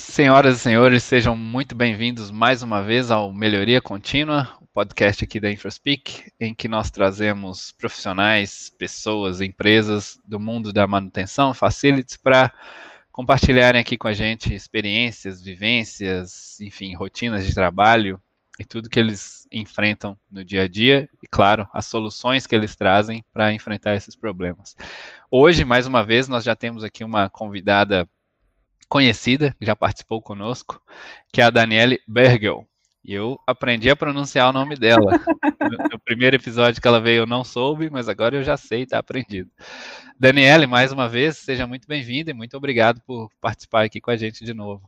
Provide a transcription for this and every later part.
Senhoras e senhores, sejam muito bem-vindos mais uma vez ao Melhoria Contínua, o podcast aqui da InfraSpeak, em que nós trazemos profissionais, pessoas, empresas do mundo da manutenção, facilities, para compartilharem aqui com a gente experiências, vivências, enfim, rotinas de trabalho e tudo que eles enfrentam no dia a dia e, claro, as soluções que eles trazem para enfrentar esses problemas. Hoje, mais uma vez, nós já temos aqui uma convidada conhecida, que já participou conosco, que é a Daniele Bergel. E eu aprendi a pronunciar o nome dela. No, no, primeiro episódio que ela veio eu não soube, mas agora eu já sei, está aprendido. Daniele, mais uma vez, seja muito bem-vinda e muito obrigado por participar aqui com a gente de novo.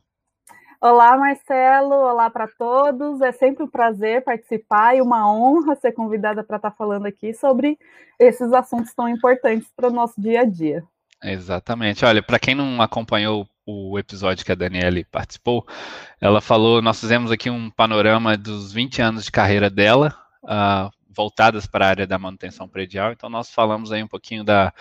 Olá, Marcelo. Olá para todos. É sempre um prazer participar e uma honra ser convidada para estar tá falando aqui sobre esses assuntos tão importantes para o nosso dia a dia. Exatamente. Olha, para quem não acompanhou o episódio que a Daniele participou, ela falou, nós fizemos aqui um panorama dos 20 anos de carreira dela, uh, voltadas para a área da manutenção predial, então nós falamos aí um pouquinho da,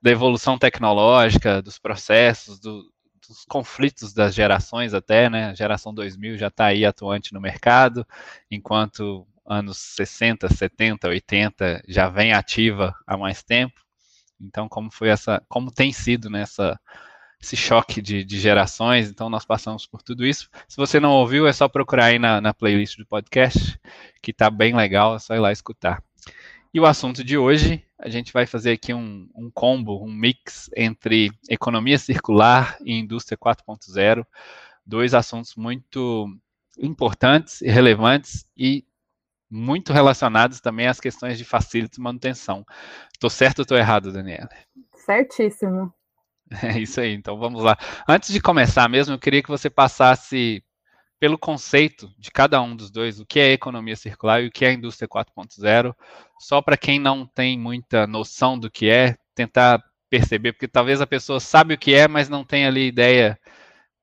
da evolução tecnológica, dos processos, do, dos conflitos das gerações até, né, a geração 2000 já está aí atuante no mercado, enquanto anos 60, 70, 80 já vem ativa há mais tempo, então como foi essa, como tem sido nessa né, esse choque de, de, gerações, então nós passamos por tudo isso. Se você não ouviu, é só procurar aí na, na playlist do podcast, que está bem legal, é só ir lá escutar. E o assunto de hoje, a gente vai fazer aqui um, um combo, um mix entre economia circular e indústria 4.0, dois assuntos muito importantes e relevantes e muito relacionados também às questões de facility e manutenção. Estou certo ou estou errado, Daniela? Certíssimo. É isso aí, então vamos lá. Antes de começar mesmo, eu queria que você passasse pelo conceito de cada um dos dois, o que é economia circular e o que é indústria 4.0, só para quem não tem muita noção do que é, tentar perceber, porque talvez a pessoa sabe o que é, mas não tem ali ideia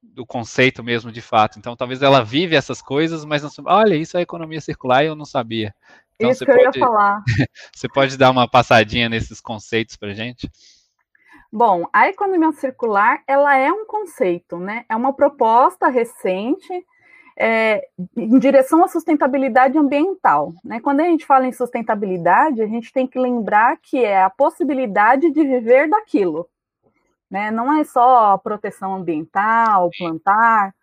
do conceito mesmo de fato. Então, talvez ela vive essas coisas, mas não sabe, olha, isso é economia circular e eu não sabia. Então, isso você que pode, eu ia falar. você pode dar uma passadinha nesses conceitos para gente? Bom, a economia circular, ela é um conceito, né? É uma proposta recente é, em direção à sustentabilidade ambiental. Né? Quando a gente fala em sustentabilidade, a gente tem que lembrar que é a possibilidade de viver daquilo. Né? Não é só a proteção ambiental, plantar,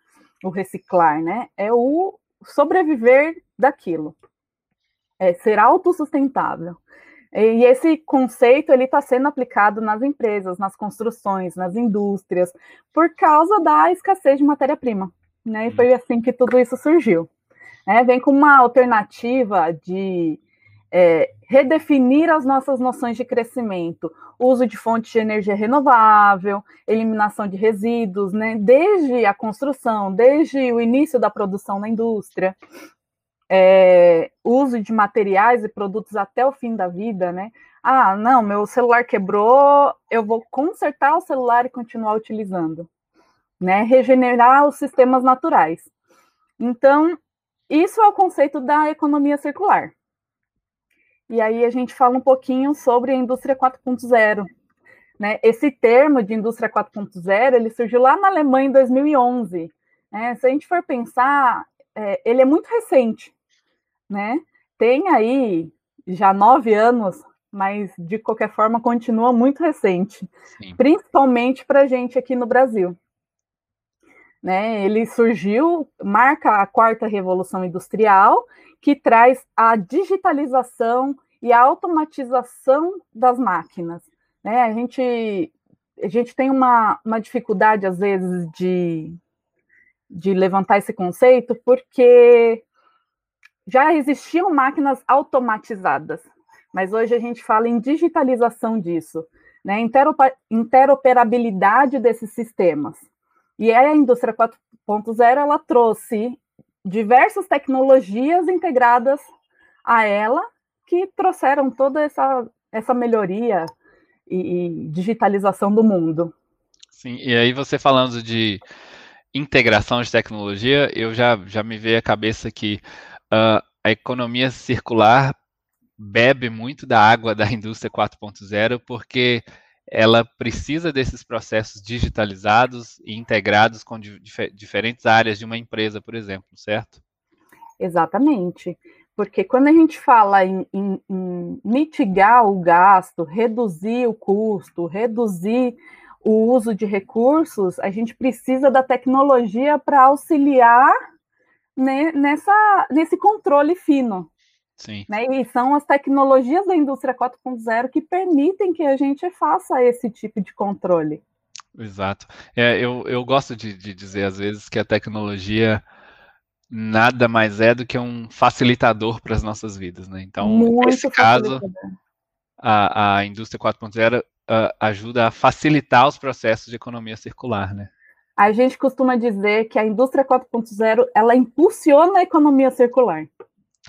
o reciclar, né? É o sobreviver daquilo. É ser autossustentável. E esse conceito ele está sendo aplicado nas empresas, nas construções, nas indústrias, por causa da escassez de matéria-prima. Né? E foi assim que tudo isso surgiu. É, vem com uma alternativa de é, redefinir as nossas noções de crescimento, uso de fontes de energia renovável, eliminação de resíduos, né? desde a construção, desde o início da produção na indústria, é, uso de materiais e produtos até o fim da vida, né? Ah, não, meu celular quebrou, eu vou consertar o celular e continuar utilizando, né? Regenerar os sistemas naturais. Então, isso é o conceito da economia circular. E aí a gente fala um pouquinho sobre a indústria 4.0. Né? Esse termo de indústria 4.0 ele surgiu lá na Alemanha em 2011. Né? Se a gente for pensar, é, ele é muito recente né? Tem aí já nove anos, mas de qualquer forma continua muito recente, Sim. principalmente para a gente aqui no Brasil. Né, ele surgiu, marca a quarta revolução industrial, que traz a digitalização e a automatização das máquinas. Né? A, gente, a gente tem uma, uma dificuldade, às vezes, de, de levantar esse conceito, porque já existiam máquinas automatizadas, mas hoje a gente fala em digitalização disso, né? interoperabilidade desses sistemas. E a indústria 4.0 ela trouxe diversas tecnologias integradas a ela que trouxeram toda essa, essa melhoria e, e digitalização do mundo. Sim, e aí você falando de integração de tecnologia, eu já, já me veio a cabeça que uh, a economia circular bebe muito da água da indústria 4.0, porque ela precisa desses processos digitalizados e integrados com dif diferentes áreas de uma empresa, por exemplo, certo? Exatamente. Porque quando a gente fala em, em, em mitigar o gasto, reduzir o custo, reduzir o uso de recursos, a gente precisa da tecnologia para auxiliar né, nessa, nesse controle fino. Sim. Né? E são as tecnologias da indústria 4.0 que permitem que a gente faça esse tipo de controle. Exato. É, eu, eu gosto de, de dizer às vezes que a tecnologia nada mais é do que um facilitador para as nossas vidas, né? Então, Muito nesse caso, a, a indústria 4.0 uh, ajuda a facilitar os processos de economia circular, né? A gente costuma dizer que a indústria 4.0 ela impulsiona a economia circular.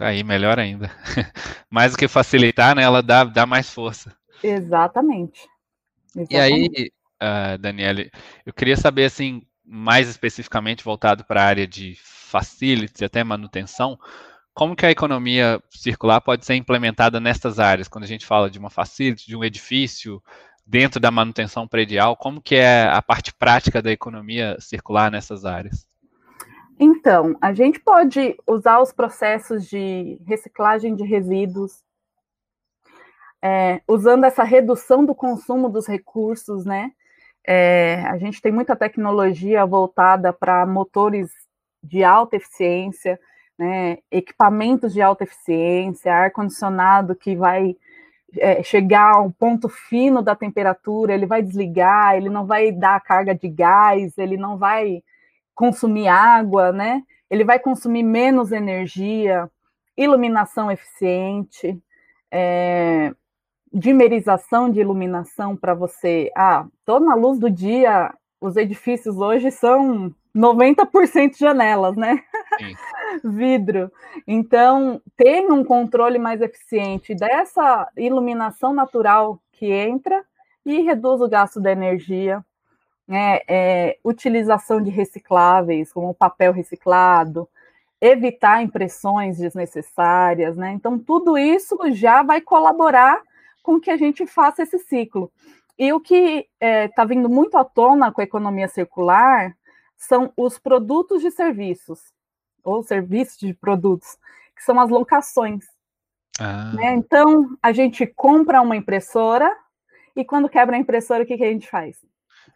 Aí, melhor ainda. mais do que facilitar, né? Ela dá, dá mais força. Exatamente. Exatamente. E aí, uh, Daniele, eu queria saber, assim, mais especificamente voltado para a área de facilities e até manutenção, como que a economia circular pode ser implementada nessas áreas? Quando a gente fala de uma facility, de um edifício, dentro da manutenção predial, como que é a parte prática da economia circular nessas áreas? Então, a gente pode usar os processos de reciclagem de resíduos, é, usando essa redução do consumo dos recursos, né? É, a gente tem muita tecnologia voltada para motores de alta eficiência, né, equipamentos de alta eficiência, ar-condicionado que vai é, chegar a um ponto fino da temperatura, ele vai desligar, ele não vai dar carga de gás, ele não vai consumir água, né? Ele vai consumir menos energia, iluminação eficiente, é, dimerização de iluminação para você. Ah, tô na luz do dia, os edifícios hoje são 90% janelas, né? Vidro. Então, tem um controle mais eficiente dessa iluminação natural que entra e reduz o gasto da energia. Né? É, utilização de recicláveis, como papel reciclado, evitar impressões desnecessárias, né? Então, tudo isso já vai colaborar com que a gente faça esse ciclo. E o que está é, tá vindo muito à tona com a economia circular são os produtos de serviços, ou serviços de produtos, que são as locações. Ah. Né? Então, a gente compra uma impressora e quando quebra a impressora, o que, que a gente faz?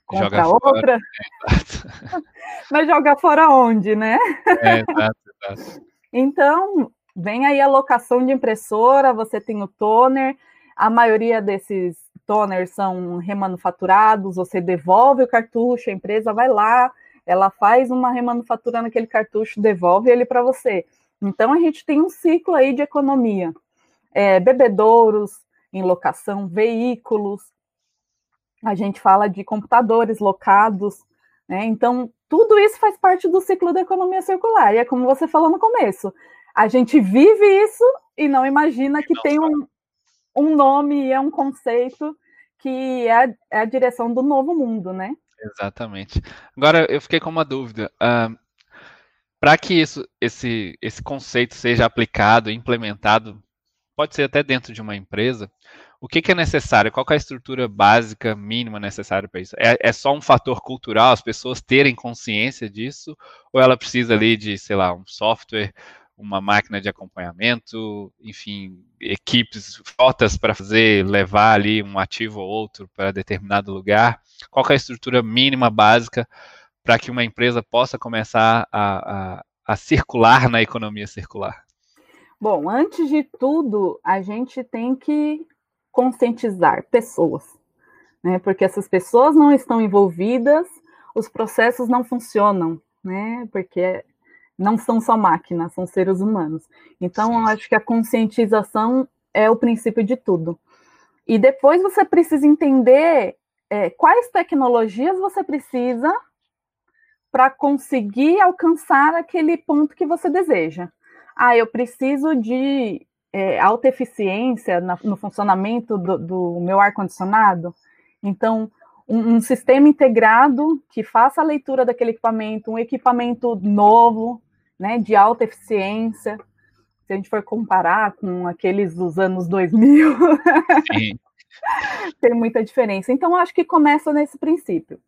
Compra joga outra. Fora. Mas joga fora onde, né? É, exato, exato. Então, vem aí a locação de impressora, você tem o toner, a maioria desses toners são remanufaturados, você devolve o cartucho, a empresa vai lá, ela faz uma remanufatura naquele cartucho, devolve ele para você. Então a gente tem um ciclo aí de economia. É, bebedouros em locação, veículos, a gente fala de computadores locados, né? Então, tudo isso faz parte do ciclo da economia circular. E é como você falou no começo, a gente vive isso e não imagina que tem um, um nome e é um conceito que é é a direção do novo mundo, né? Exatamente. Agora, eu fiquei com uma dúvida. Uh, Para que isso, esse, esse conceito seja aplicado, implementado, pode ser até dentro de uma empresa, o que, que é necessário? Qual é a estrutura básica, mínima necessária para isso? É, é, só um fator cultural, as pessoas terem consciência disso? Ou ela precisa ali de, sei lá, um software, uma máquina de acompanhamento, enfim, equipes, fotos para fazer, levar ali um ativo ou outro para determinado lugar? Qual é a estrutura mínima, básica, para que uma empresa possa começar a, a, a circular na economia circular? Bom, antes de tudo, a gente tem que conscientizar pessoas, né? Porque essas pessoas não estão envolvidas, os processos não funcionam, né? Porque não são só máquinas, são seres humanos. Então, eu acho que a conscientização é o princípio de tudo. E depois você precisa entender é, quais tecnologias você precisa para conseguir alcançar aquele ponto que você deseja. Ah, eu preciso de é, alta eficiência na, no funcionamento do, do meu ar-condicionado. Então, um, um, sistema integrado que faça a leitura daquele equipamento, um equipamento novo, né, de alta eficiência, se a gente for comparar com aqueles dos anos 2000. Sim. tem muita diferença. Então, acho que começa nesse princípio.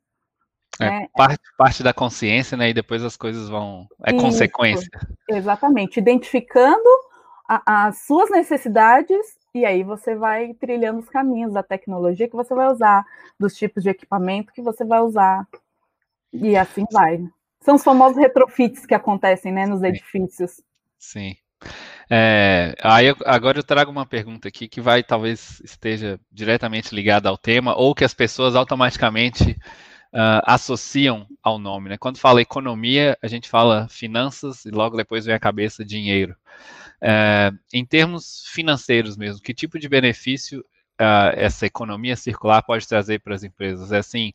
É, é, parte, parte da consciência, né? E depois as coisas vão. É isso, consequência. Exatamente. Identificando a, as suas necessidades, e aí você vai trilhando os caminhos da tecnologia que você vai usar, dos tipos de equipamento que você vai usar. E assim vai. São os famosos retrofits que acontecem né, nos edifícios. Sim. É, aí eu, agora eu trago uma pergunta aqui que vai talvez esteja diretamente ligada ao tema ou que as pessoas automaticamente uh, associam ao nome. Né? Quando fala economia, a gente fala finanças e logo depois vem a cabeça dinheiro. Uh, em termos financeiros mesmo, que tipo de benefício uh, essa economia circular pode trazer para as empresas? É assim,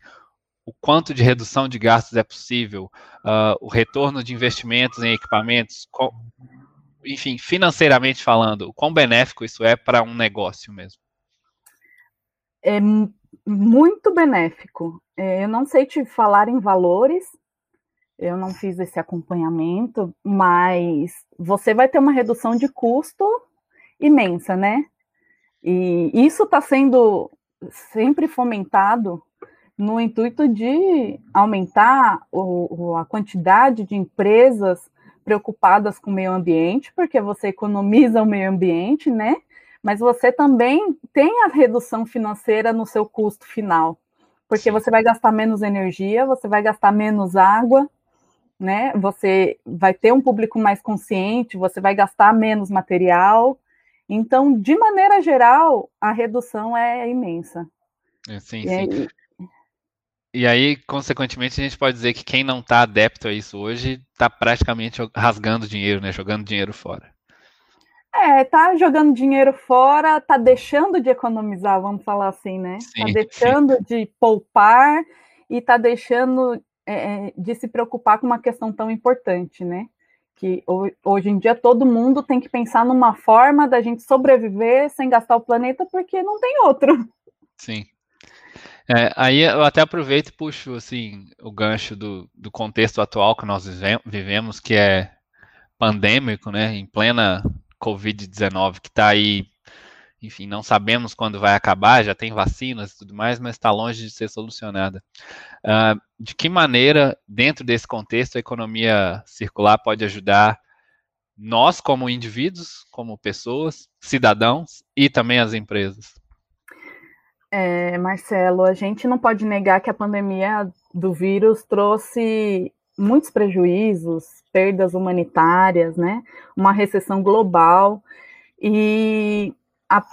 o quanto de redução de gastos é possível, uh, o retorno de investimentos em equipamentos, qual, enfim, financeiramente falando, quão benéfico isso é para um negócio mesmo? É muito benéfico. É, eu não sei te falar em valores, eu não fiz esse acompanhamento, mas você vai ter uma redução de custo imensa, né? E isso está sendo sempre fomentado no intuito de aumentar o, a quantidade de empresas preocupadas com o meio ambiente, porque você economiza o meio ambiente, né? Mas você também tem a redução financeira no seu custo final, porque Sim. você vai gastar menos energia, você vai gastar menos água, né? Você vai ter um público mais consciente, você vai gastar menos material. Então, de maneira geral, a redução é imensa. É, sim, e sim. E aí, consequentemente, a gente pode dizer que quem não está adepto a isso hoje está praticamente rasgando dinheiro, né? Jogando dinheiro fora. É, tá jogando dinheiro fora, tá deixando de economizar, vamos falar assim, né? Tá sim, tá deixando sim. de poupar e tá deixando é, é, de se preocupar com uma questão tão importante, né? Que hoje em dia todo mundo tem que pensar numa forma da gente sobreviver sem gastar o planeta, porque não tem outro. Sim. É, aí eu até aproveito e puxo assim, o gancho do, do contexto atual que nós vivemos, que é pandêmico, né? Em plena Covid-19, que está aí enfim, não sabemos quando vai acabar, já tem vacinas e tudo mais, mas está longe de ser solucionada. Uh, de que maneira, dentro desse contexto, a economia circular pode ajudar nós, como indivíduos, como pessoas, cidadãos e também as empresas? É, Marcelo, a gente não pode negar que a pandemia do vírus trouxe muitos prejuízos, perdas humanitárias, né? Uma recessão global. E a,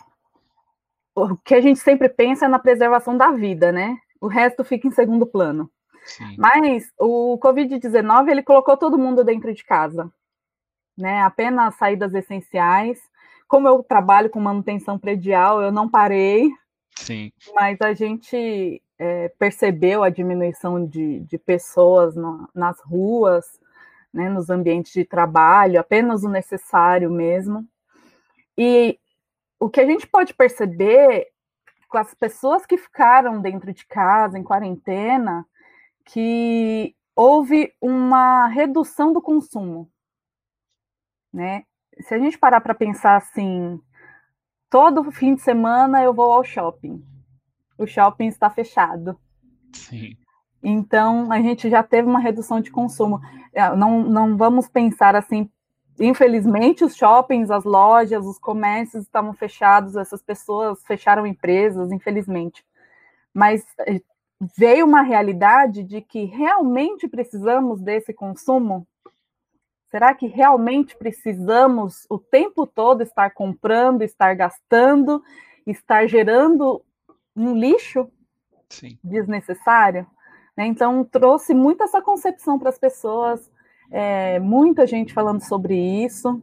o que a gente sempre pensa é na preservação da vida, né? O resto fica em segundo plano. Sim. Mas o Covid-19 ele colocou todo mundo dentro de casa, né? Apenas saídas essenciais. Como eu trabalho com manutenção predial, eu não parei. Sim. Mas a gente é, percebeu a diminuição de, de pessoas no, nas ruas, né, nos ambientes de trabalho, apenas o necessário mesmo. E o que a gente pode perceber com as pessoas que ficaram dentro de casa, em quarentena, que houve uma redução do consumo, né? Se a gente parar para pensar assim, todo fim de semana eu vou ao shopping. O shopping está fechado. Sim. Então, a gente já teve uma redução de consumo. É, não, não vamos pensar assim infelizmente, os shoppings, as lojas, os comércios estavam fechados, essas pessoas fecharam empresas, infelizmente. Mas eh, veio uma realidade de que realmente precisamos desse consumo? Será que realmente precisamos o tempo todo estar comprando, estar gastando, estar gerando um lixo Sim. desnecessário? Né? Então, trouxe muito essa concepção para as pessoas é, muita gente falando sobre isso.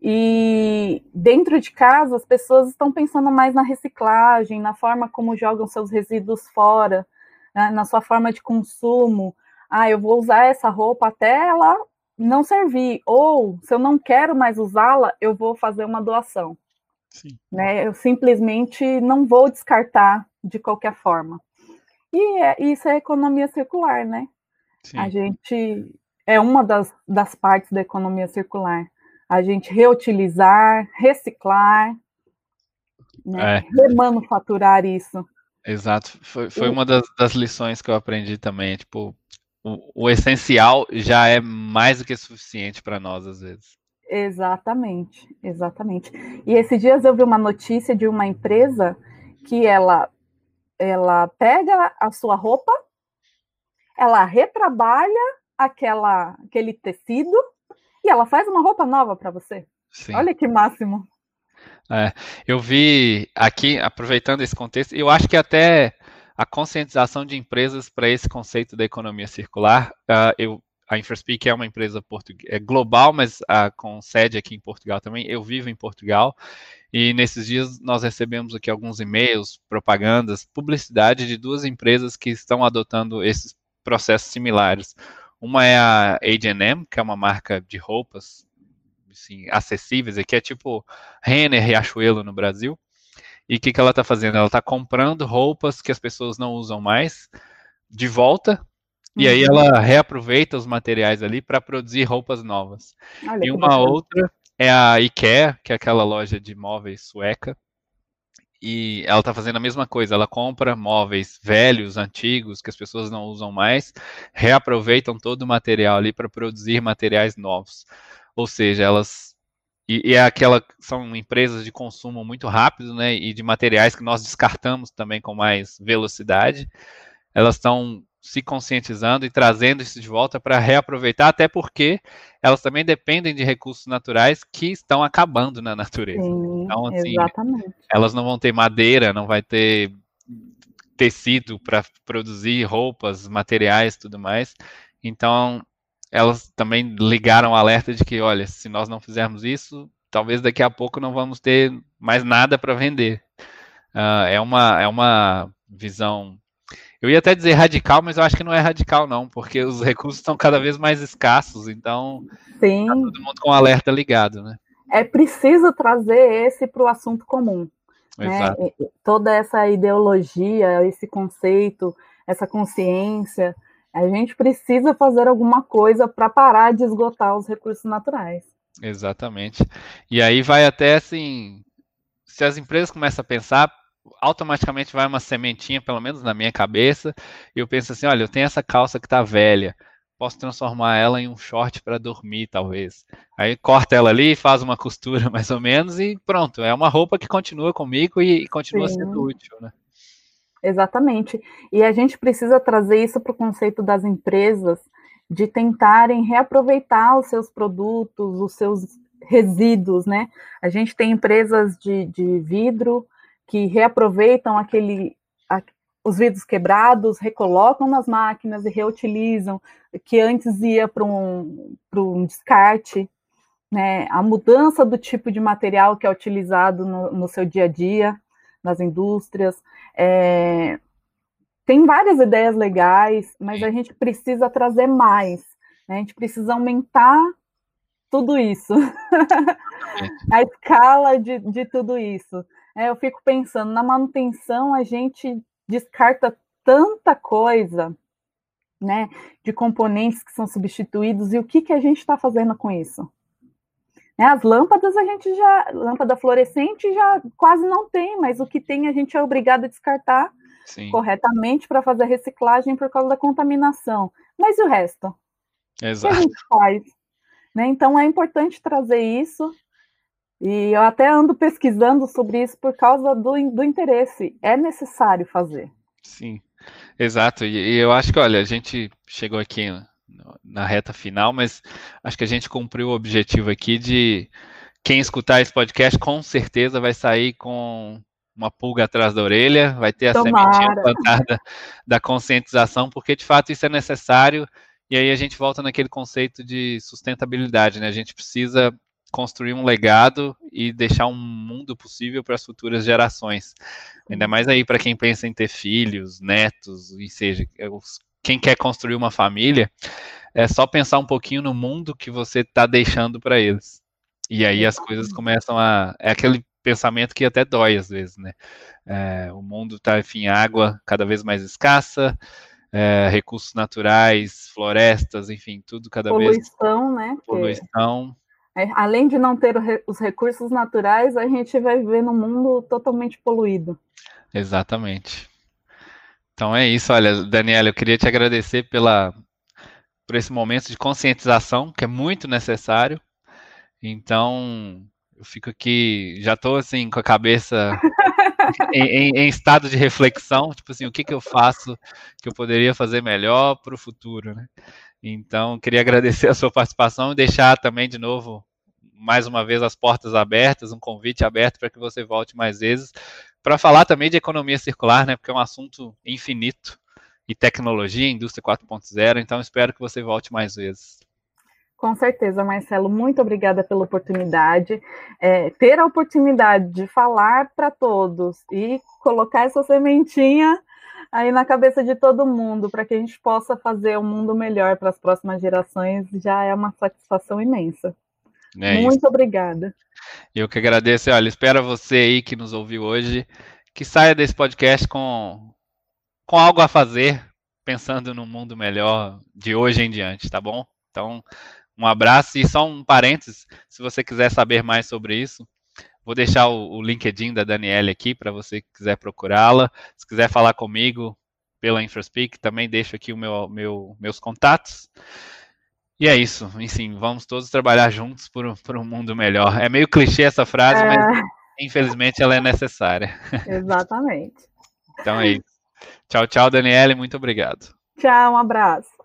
E dentro de casa, as pessoas estão pensando mais na reciclagem, na forma como jogam seus resíduos fora, né, na sua forma de consumo. Ah, eu vou usar essa roupa até ela não servir, ou se eu não quero mais usá-la, eu vou fazer uma doação. Sim. Né? Eu simplesmente não vou descartar de qualquer forma. E é, isso é economia circular, né? Sim. A gente é uma das, das partes da economia circular. A gente reutilizar, reciclar né? É. Remanufaturar isso. Exato, foi, foi uma das, das, lições que eu aprendi também. Tipo, o, o essencial já é mais do que suficiente para nós, às vezes. Exatamente, exatamente. E esses dias eu vi uma notícia de uma empresa que ela, ela pega a sua roupa, ela retrabalha aquela, aquele tecido e ela faz uma roupa nova para você. Sim. Olha que máximo. É, eu vi aqui, aproveitando esse contexto, eu acho que até a conscientização de empresas para esse conceito da economia circular, uh, eu, a InfraSpeak é uma empresa é global, mas uh, com sede aqui em Portugal também. Eu vivo em Portugal e nesses dias nós recebemos aqui alguns e-mails, propagandas, publicidade de duas empresas que estão adotando esses processos similares. Uma é a H&M, que é uma marca de roupas assim, acessíveis, aqui é tipo Renner, Riachuelo no Brasil. E o que, que ela está fazendo? Ela está comprando roupas que as pessoas não usam mais de volta, uhum. e aí uhum. ela reaproveita os materiais ali para produzir roupas novas. Olha, e uma outra é a IKEA, que é aquela loja de móveis sueca, e ela está fazendo a mesma coisa. Ela compra móveis velhos, antigos, que as pessoas não usam mais, reaproveitam todo o material ali para produzir materiais novos. Ou seja, elas e, é aquela são empresas de consumo muito rápido, né, e de materiais que nós descartamos também com mais velocidade. Elas estão se conscientizando e trazendo isso de volta para reaproveitar, até porque elas também dependem de recursos naturais que estão acabando na natureza. Sim, então, assim, exatamente. elas não vão ter madeira, não vai ter tecido para produzir roupas, materiais, tudo mais. Então, elas também ligaram o alerta de que, olha, se nós não fizermos isso, talvez daqui a pouco não vamos ter mais nada para vender. Uh, é, uma, é uma visão. Eu ia até dizer radical, mas eu acho que não é radical, não, porque os recursos estão cada vez mais escassos, então Sim. Tá todo mundo com o alerta ligado, né? É preciso trazer esse para o assunto comum. Né? Toda essa ideologia, esse conceito, essa consciência, a gente precisa fazer alguma coisa para parar de esgotar os recursos naturais. Exatamente. E aí vai até assim, se as empresas começam a pensar, automaticamente vai uma sementinha, pelo menos na minha cabeça, e eu penso assim, olha, eu tenho essa calça que está velha, posso transformar ela em um short para dormir, talvez. Aí corta ela ali, faz uma costura mais ou menos e pronto, é uma roupa que continua comigo e, e continua Sim. sendo útil, né? Exatamente. E a gente precisa trazer isso para o conceito das empresas de tentarem reaproveitar os seus produtos, os seus resíduos, né? A gente tem empresas de, de vidro que reaproveitam aquele, a, os vidros quebrados, recolocam nas máquinas e reutilizam, que antes ia para um, um descarte, né? A mudança do tipo de material que é utilizado no, no seu dia a dia, nas indústrias. É, tem várias ideias legais, mas a gente precisa trazer mais. Né? A gente precisa aumentar tudo isso, a escala de, de tudo isso. É, eu fico pensando, na manutenção a gente descarta tanta coisa, né, de componentes que são substituídos, e o que, que a gente está fazendo com isso? Né, as lâmpadas a gente já, lâmpada fluorescente já quase não tem, mas o que tem a gente é obrigado a descartar Sim. corretamente para fazer a reciclagem por causa da contaminação. Mas e o resto? Exato. O que a gente faz? Né? Então é importante trazer isso. E eu até ando pesquisando sobre isso por causa do, do interesse. É necessário fazer. Sim, exato. E, e eu acho que, olha, a gente chegou aqui na reta final, mas acho que a gente cumpriu o objetivo aqui de quem escutar esse podcast com certeza vai sair com uma pulga atrás da orelha, vai ter a Tomara. sementinha plantada da conscientização, porque de fato isso é necessário. E aí a gente volta naquele conceito de sustentabilidade, né? A gente precisa construir um legado e deixar um mundo possível para as futuras gerações. Ainda mais aí para quem pensa em ter filhos, netos, e seja, quem quer construir uma família, é só pensar um pouquinho no mundo que você está deixando para eles. E aí as coisas começam a. É aquele pensamento que até dói às vezes, né? É, o mundo está, enfim, água cada vez mais escassa, é, recursos naturais, florestas, enfim, tudo cada poluição, vez. Né? Poluição, É, além de não ter os recursos naturais, a gente vai viver num mundo totalmente poluído. Exatamente. Então é isso, olha, Daniela, eu queria te agradecer pela, por esse momento de conscientização, que é muito necessário. Então, eu fico aqui, já estou assim, com a cabeça em, em, em, estado de reflexão, tipo assim, o que, que eu faço que eu poderia fazer melhor para o futuro, né? Então, queria agradecer a sua participação e deixar também de novo, mais uma vez, as portas abertas, um convite aberto para que você volte mais vezes, para falar também de economia circular, né? Porque é um assunto infinito e tecnologia, indústria 4.0, então espero que você volte mais vezes. Com certeza, Marcelo, muito obrigada pela oportunidade. É, ter a oportunidade de falar para todos e colocar essa sementinha aí na cabeça de todo mundo, para que a gente possa fazer um mundo melhor para as próximas gerações, já é uma satisfação imensa. É Muito isso. obrigada. Eu que agradeço. Olha, espero você aí que nos ouviu hoje, que saia desse podcast com, com algo a fazer, pensando no mundo melhor de hoje em diante, tá bom? Então, um abraço e só um parênteses, se você quiser saber mais sobre isso, Vou deixar o, o LinkedIn da Daniela aqui para você que quiser procurá-la. Se quiser falar comigo pela InfraSpeak, também deixo aqui o meu, meu, meus contatos. E é isso, enfim, vamos todos trabalhar juntos por, por um mundo melhor. É meio clichê essa frase, é... mas infelizmente ela é necessária. Exatamente. então é isso. Tchau, tchau, Daniela, muito obrigado. Tchau, um abraço.